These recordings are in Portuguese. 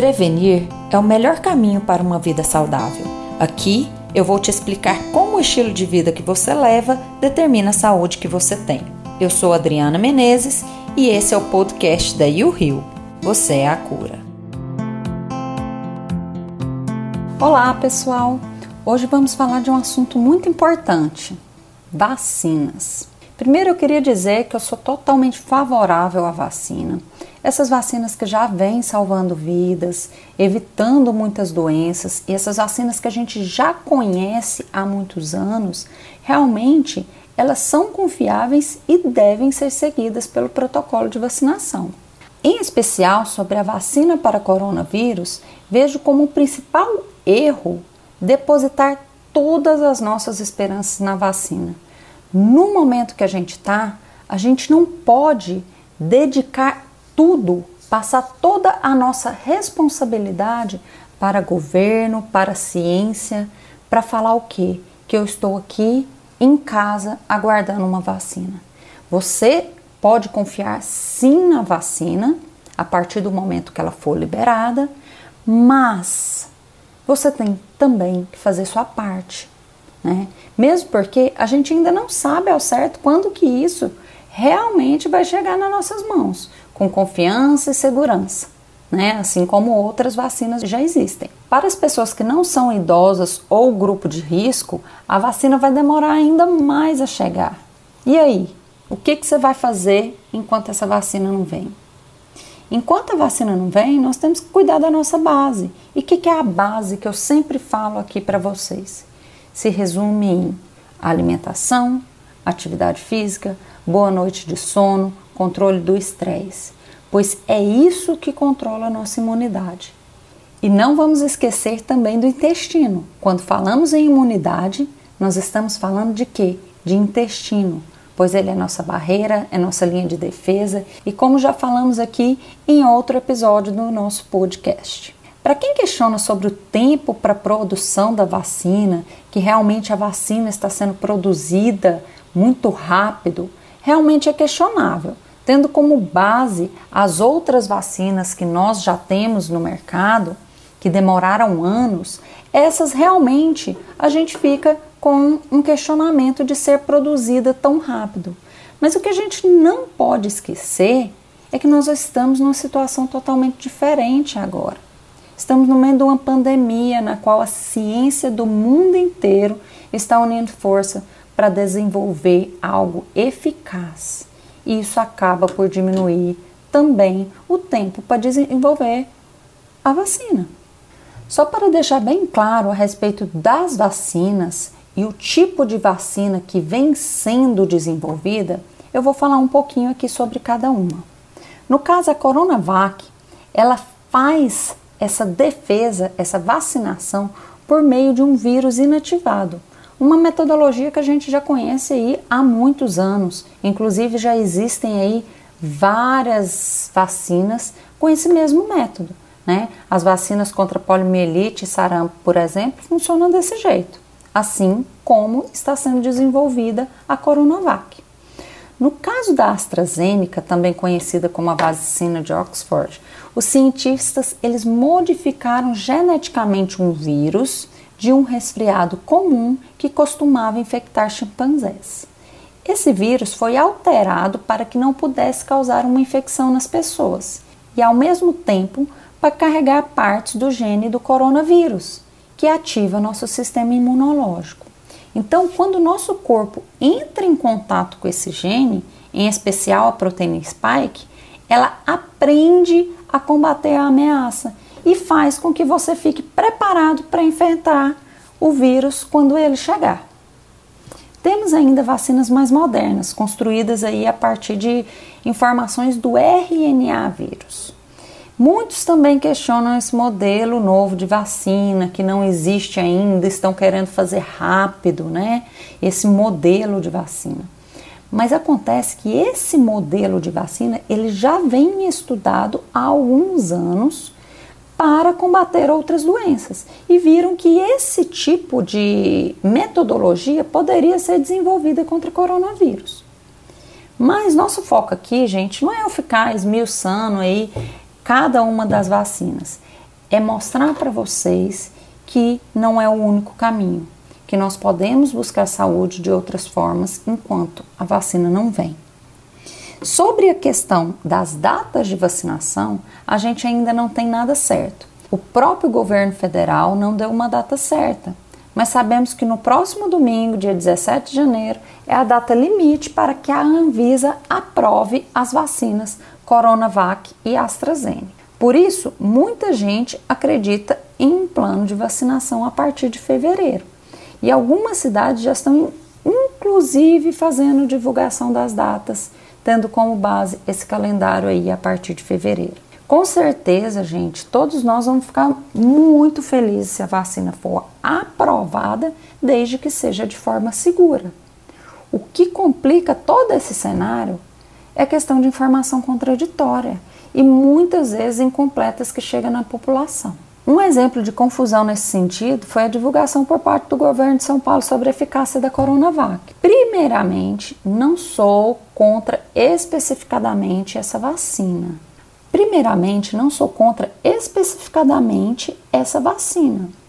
Prevenir é o melhor caminho para uma vida saudável. Aqui eu vou te explicar como o estilo de vida que você leva determina a saúde que você tem. Eu sou Adriana Menezes e esse é o podcast da You Rio. Você é a cura. Olá, pessoal. Hoje vamos falar de um assunto muito importante: vacinas. Primeiro eu queria dizer que eu sou totalmente favorável à vacina. Essas vacinas que já vêm salvando vidas, evitando muitas doenças, e essas vacinas que a gente já conhece há muitos anos, realmente elas são confiáveis e devem ser seguidas pelo protocolo de vacinação. Em especial sobre a vacina para coronavírus, vejo como o principal erro depositar todas as nossas esperanças na vacina. No momento que a gente está, a gente não pode dedicar tudo, passar toda a nossa responsabilidade para governo, para ciência, para falar o quê? Que eu estou aqui em casa aguardando uma vacina. Você pode confiar sim na vacina a partir do momento que ela for liberada, mas você tem também que fazer sua parte, né? Mesmo porque a gente ainda não sabe ao certo quando que isso realmente vai chegar nas nossas mãos com confiança e segurança, né? assim como outras vacinas já existem. Para as pessoas que não são idosas ou grupo de risco, a vacina vai demorar ainda mais a chegar. E aí? O que, que você vai fazer enquanto essa vacina não vem? Enquanto a vacina não vem, nós temos que cuidar da nossa base. E o que, que é a base que eu sempre falo aqui para vocês? Se resume em alimentação, atividade física, boa noite de sono, controle do estresse, pois é isso que controla a nossa imunidade. E não vamos esquecer também do intestino. Quando falamos em imunidade, nós estamos falando de quê? De intestino, pois ele é nossa barreira, é nossa linha de defesa e como já falamos aqui em outro episódio do nosso podcast. Para quem questiona sobre o tempo para produção da vacina, que realmente a vacina está sendo produzida muito rápido, realmente é questionável tendo como base as outras vacinas que nós já temos no mercado, que demoraram anos, essas realmente a gente fica com um questionamento de ser produzida tão rápido. Mas o que a gente não pode esquecer é que nós estamos numa situação totalmente diferente agora. Estamos no meio de uma pandemia na qual a ciência do mundo inteiro está unindo força para desenvolver algo eficaz e isso acaba por diminuir também o tempo para desenvolver a vacina. Só para deixar bem claro a respeito das vacinas e o tipo de vacina que vem sendo desenvolvida, eu vou falar um pouquinho aqui sobre cada uma. No caso, a Coronavac, ela faz essa defesa, essa vacinação por meio de um vírus inativado uma metodologia que a gente já conhece aí há muitos anos. Inclusive já existem aí várias vacinas com esse mesmo método. Né? As vacinas contra poliomielite e sarampo, por exemplo, funcionam desse jeito, assim como está sendo desenvolvida a Coronavac. No caso da AstraZeneca, também conhecida como a vacina de Oxford, os cientistas eles modificaram geneticamente um vírus de um resfriado comum que costumava infectar chimpanzés. Esse vírus foi alterado para que não pudesse causar uma infecção nas pessoas e, ao mesmo tempo, para carregar partes do gene do coronavírus, que ativa nosso sistema imunológico. Então, quando o nosso corpo entra em contato com esse gene, em especial a proteína spike, ela aprende a combater a ameaça e faz com que você fique preparado para enfrentar o vírus quando ele chegar. Temos ainda vacinas mais modernas, construídas aí a partir de informações do RNA vírus. Muitos também questionam esse modelo novo de vacina que não existe ainda, estão querendo fazer rápido, né? Esse modelo de vacina. Mas acontece que esse modelo de vacina ele já vem estudado há alguns anos para combater outras doenças e viram que esse tipo de metodologia poderia ser desenvolvida contra coronavírus. Mas nosso foco aqui, gente, não é eu ficar esmiuçando aí cada uma das vacinas. é mostrar para vocês que não é o único caminho, que nós podemos buscar saúde de outras formas enquanto a vacina não vem. Sobre a questão das datas de vacinação, a gente ainda não tem nada certo. O próprio governo federal não deu uma data certa, mas sabemos que no próximo domingo, dia 17 de janeiro, é a data limite para que a Anvisa aprove as vacinas Coronavac e AstraZeneca. Por isso, muita gente acredita em um plano de vacinação a partir de fevereiro. E algumas cidades já estão, inclusive, fazendo divulgação das datas, tendo como base esse calendário aí a partir de fevereiro. Com certeza, gente, todos nós vamos ficar muito felizes se a vacina for aprovada, desde que seja de forma segura. O que complica todo esse cenário é questão de informação contraditória e muitas vezes incompletas que chega na população. Um exemplo de confusão nesse sentido foi a divulgação por parte do governo de São Paulo sobre a eficácia da Coronavac. Primeiramente, não sou contra especificadamente essa vacina. Primeiramente, não sou contra especificadamente essa vacina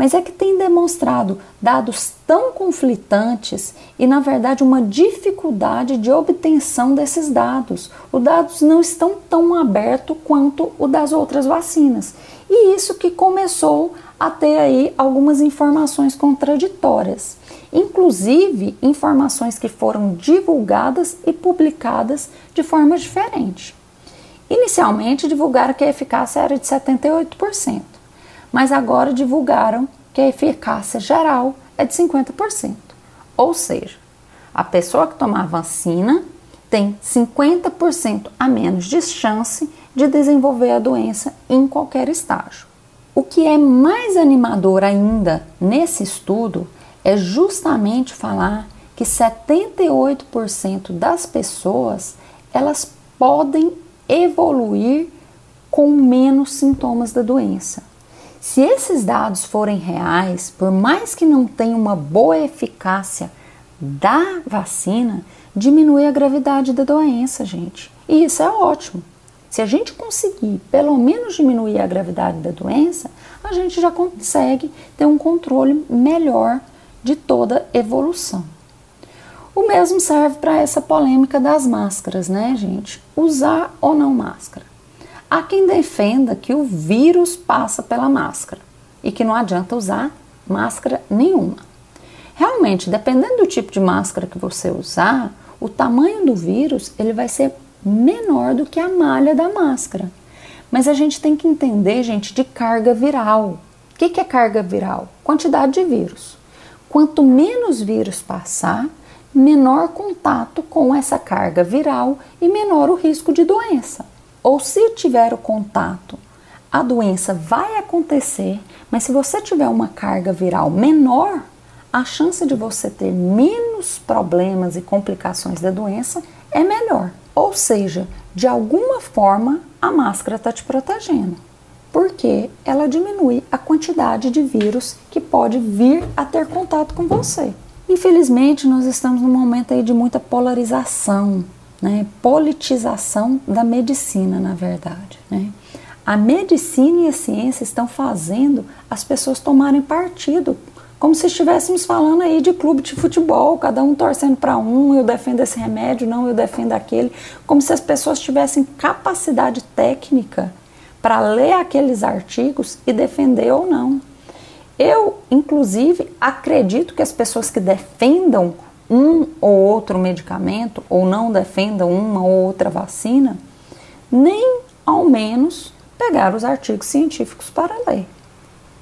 mas é que tem demonstrado dados tão conflitantes e, na verdade, uma dificuldade de obtenção desses dados. Os dados não estão tão abertos quanto o das outras vacinas. E isso que começou a ter aí algumas informações contraditórias, inclusive informações que foram divulgadas e publicadas de forma diferente. Inicialmente divulgaram que a eficácia era de 78% mas agora divulgaram que a eficácia geral é de 50%. Ou seja, a pessoa que tomar vacina tem 50% a menos de chance de desenvolver a doença em qualquer estágio. O que é mais animador ainda nesse estudo é justamente falar que 78% das pessoas elas podem evoluir com menos sintomas da doença. Se esses dados forem reais, por mais que não tenha uma boa eficácia da vacina, diminui a gravidade da doença, gente. E isso é ótimo. Se a gente conseguir pelo menos diminuir a gravidade da doença, a gente já consegue ter um controle melhor de toda evolução. O mesmo serve para essa polêmica das máscaras, né, gente? Usar ou não máscara. Há quem defenda que o vírus passa pela máscara e que não adianta usar máscara nenhuma. Realmente, dependendo do tipo de máscara que você usar, o tamanho do vírus ele vai ser menor do que a malha da máscara. Mas a gente tem que entender, gente, de carga viral. O que, que é carga viral? Quantidade de vírus. Quanto menos vírus passar, menor contato com essa carga viral e menor o risco de doença ou se tiver o contato, a doença vai acontecer, mas se você tiver uma carga viral menor, a chance de você ter menos problemas e complicações da doença é melhor. Ou seja, de alguma forma a máscara está te protegendo, porque ela diminui a quantidade de vírus que pode vir a ter contato com você. Infelizmente, nós estamos num momento aí de muita polarização né? politização da medicina, na verdade. Né? A medicina e a ciência estão fazendo as pessoas tomarem partido, como se estivéssemos falando aí de clube de futebol, cada um torcendo para um, eu defendo esse remédio, não, eu defendo aquele, como se as pessoas tivessem capacidade técnica para ler aqueles artigos e defender ou não. Eu, inclusive, acredito que as pessoas que defendam um ou outro medicamento ou não defendam uma ou outra vacina, nem ao menos pegar os artigos científicos para ler.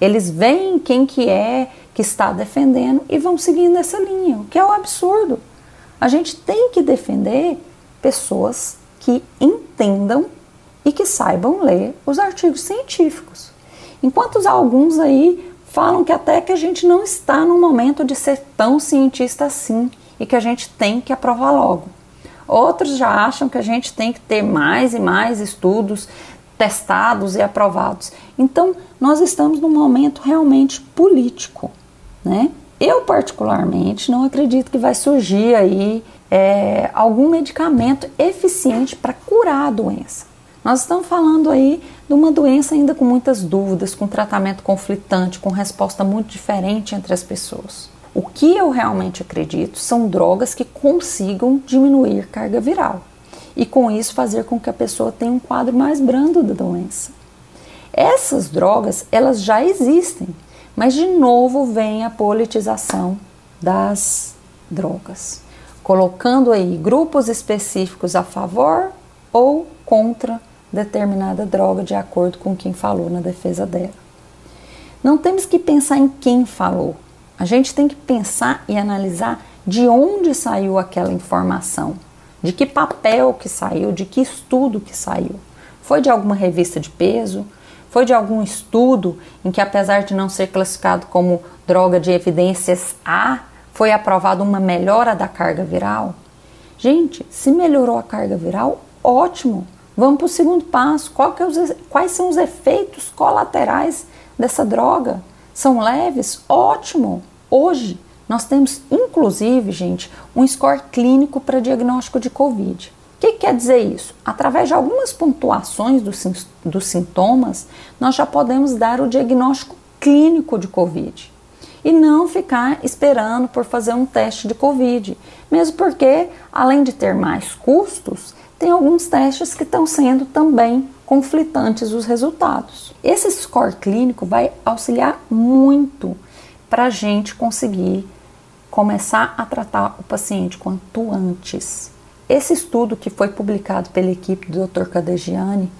Eles veem quem que é que está defendendo e vão seguindo essa linha, o que é um absurdo. A gente tem que defender pessoas que entendam e que saibam ler os artigos científicos. Enquanto alguns aí falam que até que a gente não está no momento de ser tão cientista assim e que a gente tem que aprovar logo. Outros já acham que a gente tem que ter mais e mais estudos testados e aprovados. Então, nós estamos num momento realmente político, né? Eu, particularmente, não acredito que vai surgir aí é, algum medicamento eficiente para curar a doença. Nós estamos falando aí de uma doença ainda com muitas dúvidas, com tratamento conflitante, com resposta muito diferente entre as pessoas. O que eu realmente acredito são drogas que consigam diminuir carga viral e com isso fazer com que a pessoa tenha um quadro mais brando da doença. Essas drogas, elas já existem, mas de novo vem a politização das drogas, colocando aí grupos específicos a favor ou contra determinada droga de acordo com quem falou na defesa dela. Não temos que pensar em quem falou. A gente tem que pensar e analisar de onde saiu aquela informação, de que papel que saiu, de que estudo que saiu. Foi de alguma revista de peso? Foi de algum estudo em que, apesar de não ser classificado como droga de evidências A, foi aprovada uma melhora da carga viral? Gente, se melhorou a carga viral, ótimo. Vamos para o segundo passo. É os, quais são os efeitos colaterais dessa droga? São leves? Ótimo! Hoje nós temos, inclusive, gente, um score clínico para diagnóstico de Covid. O que quer dizer isso? Através de algumas pontuações dos, dos sintomas, nós já podemos dar o diagnóstico clínico de Covid e não ficar esperando por fazer um teste de Covid, mesmo porque, além de ter mais custos, tem alguns testes que estão sendo também conflitantes os resultados. Esse score clínico vai auxiliar muito para a gente conseguir começar a tratar o paciente quanto antes. Esse estudo que foi publicado pela equipe do Dr. Cadegiani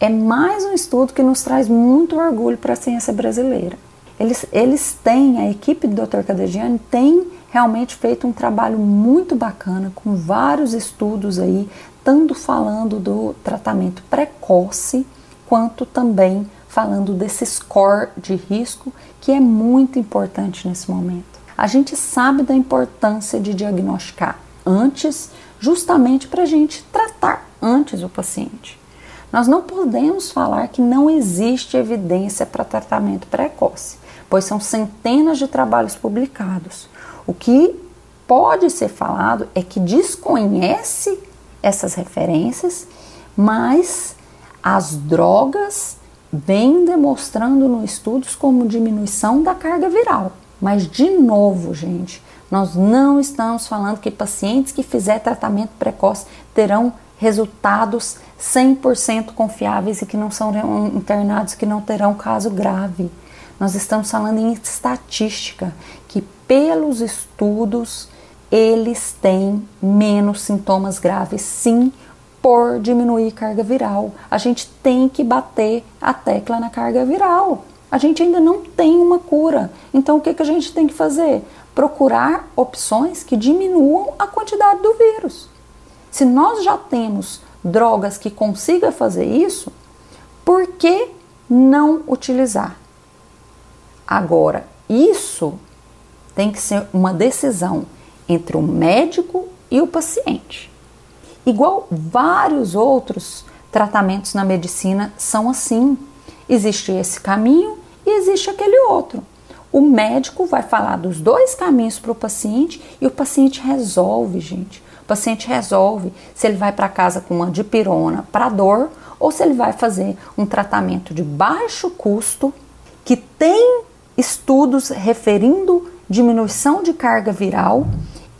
é mais um estudo que nos traz muito orgulho para a ciência brasileira. Eles, eles têm, a equipe do Dr. Cadegiani tem realmente feito um trabalho muito bacana com vários estudos aí tanto falando do tratamento precoce, quanto também falando desse score de risco que é muito importante nesse momento. A gente sabe da importância de diagnosticar antes, justamente para a gente tratar antes o paciente. Nós não podemos falar que não existe evidência para tratamento precoce, pois são centenas de trabalhos publicados. O que pode ser falado é que desconhece essas referências, mas as drogas vêm demonstrando no estudos como diminuição da carga viral. Mas de novo, gente, nós não estamos falando que pacientes que fizer tratamento precoce terão resultados 100% confiáveis e que não são internados, que não terão caso grave. Nós estamos falando em estatística, que pelos estudos eles têm menos sintomas graves, sim, por diminuir carga viral. A gente tem que bater a tecla na carga viral. A gente ainda não tem uma cura. Então, o que, que a gente tem que fazer? Procurar opções que diminuam a quantidade do vírus. Se nós já temos drogas que consigam fazer isso, por que não utilizar? Agora, isso tem que ser uma decisão entre o médico e o paciente. Igual vários outros tratamentos na medicina são assim. Existe esse caminho e existe aquele outro. O médico vai falar dos dois caminhos para o paciente e o paciente resolve, gente. O paciente resolve se ele vai para casa com uma dipirona para dor ou se ele vai fazer um tratamento de baixo custo que tem estudos referindo diminuição de carga viral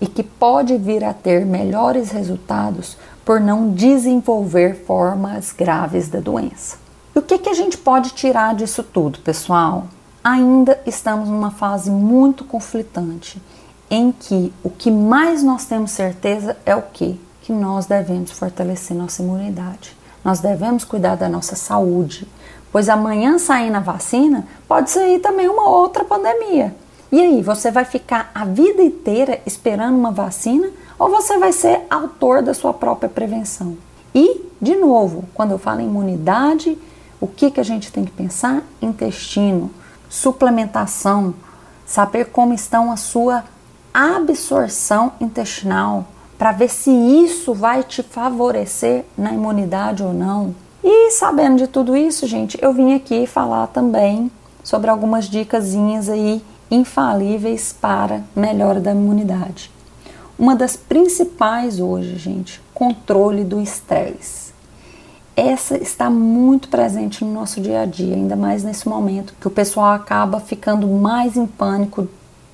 e que pode vir a ter melhores resultados por não desenvolver formas graves da doença. E o que, que a gente pode tirar disso tudo, pessoal? Ainda estamos numa fase muito conflitante em que o que mais nós temos certeza é o que? Que nós devemos fortalecer nossa imunidade. Nós devemos cuidar da nossa saúde, pois amanhã saindo a vacina pode sair também uma outra pandemia. E aí, você vai ficar a vida inteira esperando uma vacina ou você vai ser autor da sua própria prevenção? E, de novo, quando eu falo em imunidade, o que, que a gente tem que pensar? Intestino, suplementação, saber como estão a sua absorção intestinal, para ver se isso vai te favorecer na imunidade ou não. E sabendo de tudo isso, gente, eu vim aqui falar também sobre algumas dicasinhas aí infalíveis para melhora da imunidade. Uma das principais hoje, gente, controle do estresse. essa está muito presente no nosso dia a dia, ainda mais nesse momento que o pessoal acaba ficando mais em pânico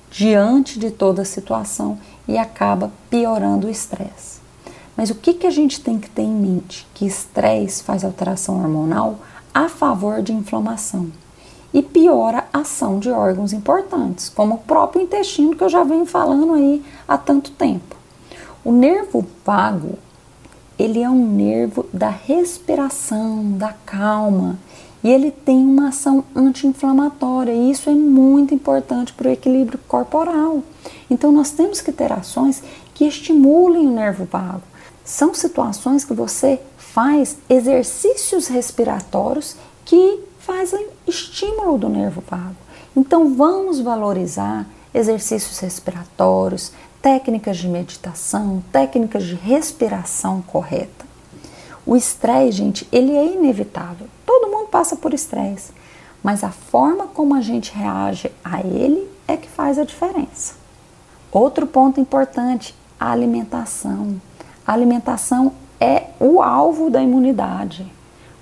diante de toda a situação e acaba piorando o estresse. Mas o que, que a gente tem que ter em mente? Que estresse faz alteração hormonal a favor de inflamação e piora a ação de órgãos importantes, como o próprio intestino que eu já venho falando aí há tanto tempo. O nervo vago, ele é um nervo da respiração, da calma, e ele tem uma ação anti-inflamatória, e isso é muito importante para o equilíbrio corporal. Então nós temos que ter ações que estimulem o nervo vago. São situações que você faz exercícios respiratórios que fazem estímulo do nervo vago. Então vamos valorizar exercícios respiratórios, técnicas de meditação, técnicas de respiração correta. O estresse, gente, ele é inevitável. Todo mundo passa por estresse, mas a forma como a gente reage a ele é que faz a diferença. Outro ponto importante, a alimentação. A alimentação é o alvo da imunidade.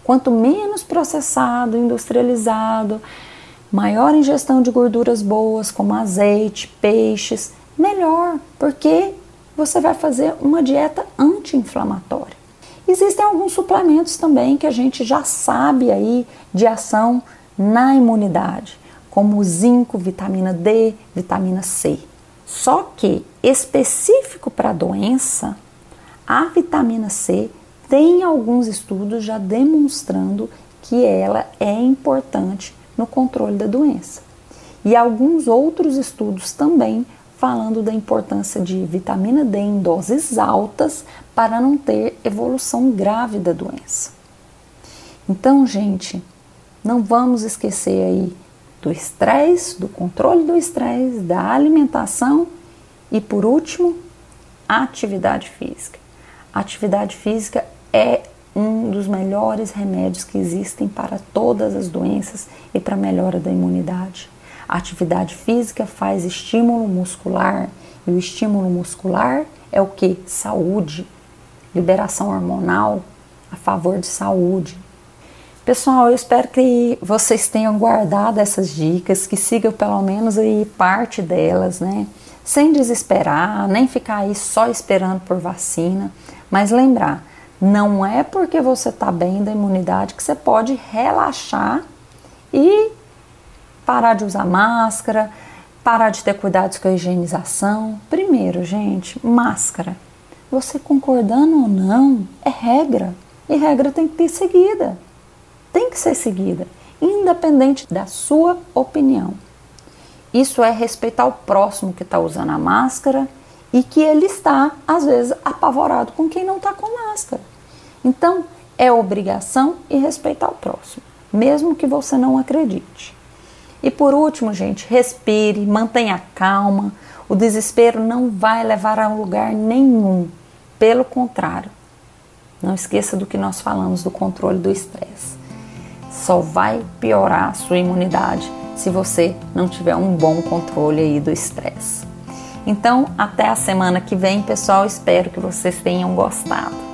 Quanto menos processado, industrializado, maior ingestão de gorduras boas, como azeite, peixes, melhor, porque você vai fazer uma dieta anti-inflamatória. Existem alguns suplementos também que a gente já sabe aí de ação na imunidade, como zinco, vitamina D, vitamina C. Só que específico para a doença, a vitamina C tem alguns estudos já demonstrando que ela é importante no controle da doença. E alguns outros estudos também falando da importância de vitamina D em doses altas para não ter evolução grave da doença. Então, gente, não vamos esquecer aí do estresse, do controle do estresse, da alimentação e, por último, atividade física. Atividade física é um dos melhores remédios que existem para todas as doenças e para a melhora da imunidade. A atividade física faz estímulo muscular e o estímulo muscular é o que? Saúde, liberação hormonal a favor de saúde. Pessoal, eu espero que vocês tenham guardado essas dicas, que sigam pelo menos aí parte delas, né? Sem desesperar, nem ficar aí só esperando por vacina, mas lembrar, não é porque você está bem da imunidade que você pode relaxar e parar de usar máscara, parar de ter cuidados com a higienização. Primeiro, gente, máscara. Você concordando ou não, é regra. E regra tem que ser seguida. Tem que ser seguida, independente da sua opinião. Isso é respeitar o próximo que está usando a máscara e que ele está, às vezes, apavorado com quem não está com máscara. Então, é obrigação e respeitar o próximo, mesmo que você não acredite. E por último, gente, respire, mantenha calma. O desespero não vai levar a lugar nenhum. Pelo contrário, não esqueça do que nós falamos do controle do estresse. Só vai piorar a sua imunidade se você não tiver um bom controle aí do estresse. Então, até a semana que vem, pessoal. Espero que vocês tenham gostado.